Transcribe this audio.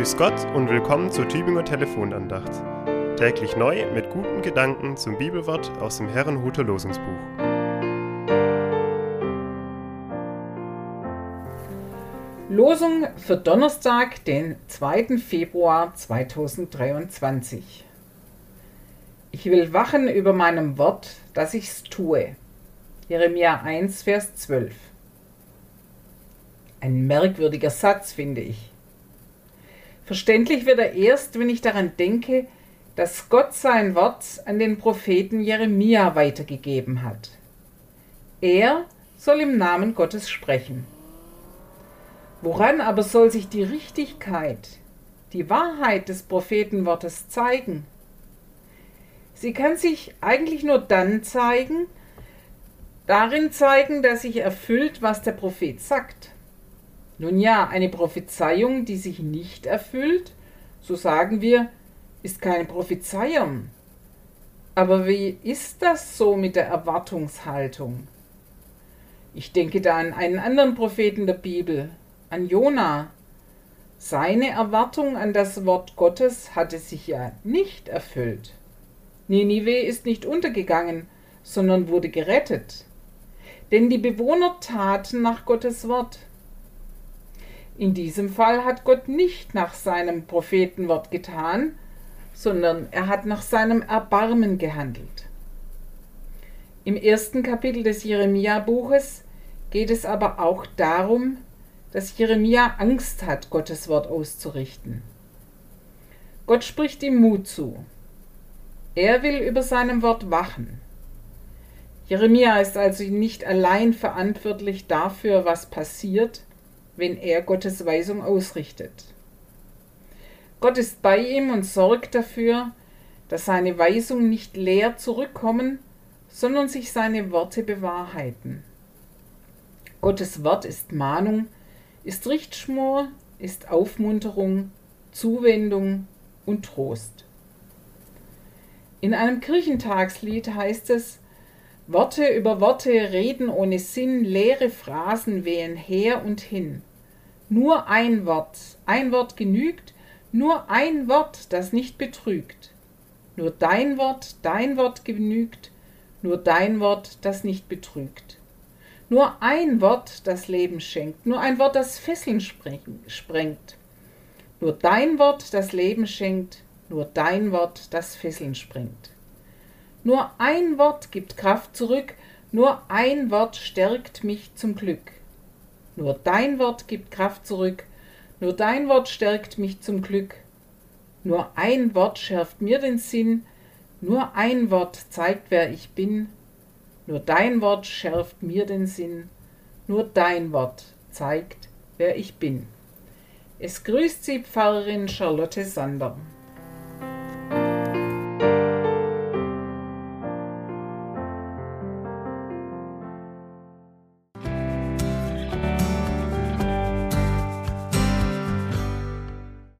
Grüß Gott und willkommen zur Tübinger Telefonandacht. Täglich neu mit guten Gedanken zum Bibelwort aus dem Herrenhuter Losungsbuch. Losung für Donnerstag, den 2. Februar 2023. Ich will wachen über meinem Wort, dass ich's tue. Jeremia 1, Vers 12. Ein merkwürdiger Satz, finde ich. Verständlich wird er erst, wenn ich daran denke, dass Gott sein Wort an den Propheten Jeremia weitergegeben hat. Er soll im Namen Gottes sprechen. Woran aber soll sich die Richtigkeit, die Wahrheit des Prophetenwortes zeigen? Sie kann sich eigentlich nur dann zeigen, darin zeigen, dass sich erfüllt, was der Prophet sagt. Nun ja, eine Prophezeiung, die sich nicht erfüllt, so sagen wir, ist keine Prophezeiung. Aber wie ist das so mit der Erwartungshaltung? Ich denke da an einen anderen Propheten der Bibel, an Jona. Seine Erwartung an das Wort Gottes hatte sich ja nicht erfüllt. Ninive ist nicht untergegangen, sondern wurde gerettet. Denn die Bewohner taten nach Gottes Wort. In diesem Fall hat Gott nicht nach seinem Prophetenwort getan, sondern er hat nach seinem Erbarmen gehandelt. Im ersten Kapitel des Jeremia-Buches geht es aber auch darum, dass Jeremia Angst hat, Gottes Wort auszurichten. Gott spricht ihm Mut zu. Er will über seinem Wort wachen. Jeremia ist also nicht allein verantwortlich dafür, was passiert, wenn er Gottes Weisung ausrichtet. Gott ist bei ihm und sorgt dafür, dass seine Weisungen nicht leer zurückkommen, sondern sich seine Worte bewahrheiten. Gottes Wort ist Mahnung, ist Richtschmor, ist Aufmunterung, Zuwendung und Trost. In einem Kirchentagslied heißt es, Worte über Worte reden ohne Sinn, leere Phrasen wehen her und hin. Nur ein Wort, ein Wort genügt, nur ein Wort, das nicht betrügt. Nur dein Wort, dein Wort genügt, nur dein Wort, das nicht betrügt. Nur ein Wort, das Leben schenkt, nur ein Wort, das Fesseln sprengt. Nur dein Wort, das Leben schenkt, nur dein Wort, das Fesseln sprengt. Nur ein Wort gibt Kraft zurück, nur ein Wort stärkt mich zum Glück. Nur dein Wort gibt Kraft zurück, nur dein Wort stärkt mich zum Glück. Nur ein Wort schärft mir den Sinn, nur ein Wort zeigt, wer ich bin. Nur dein Wort schärft mir den Sinn, nur dein Wort zeigt, wer ich bin. Es grüßt Sie Pfarrerin Charlotte Sander.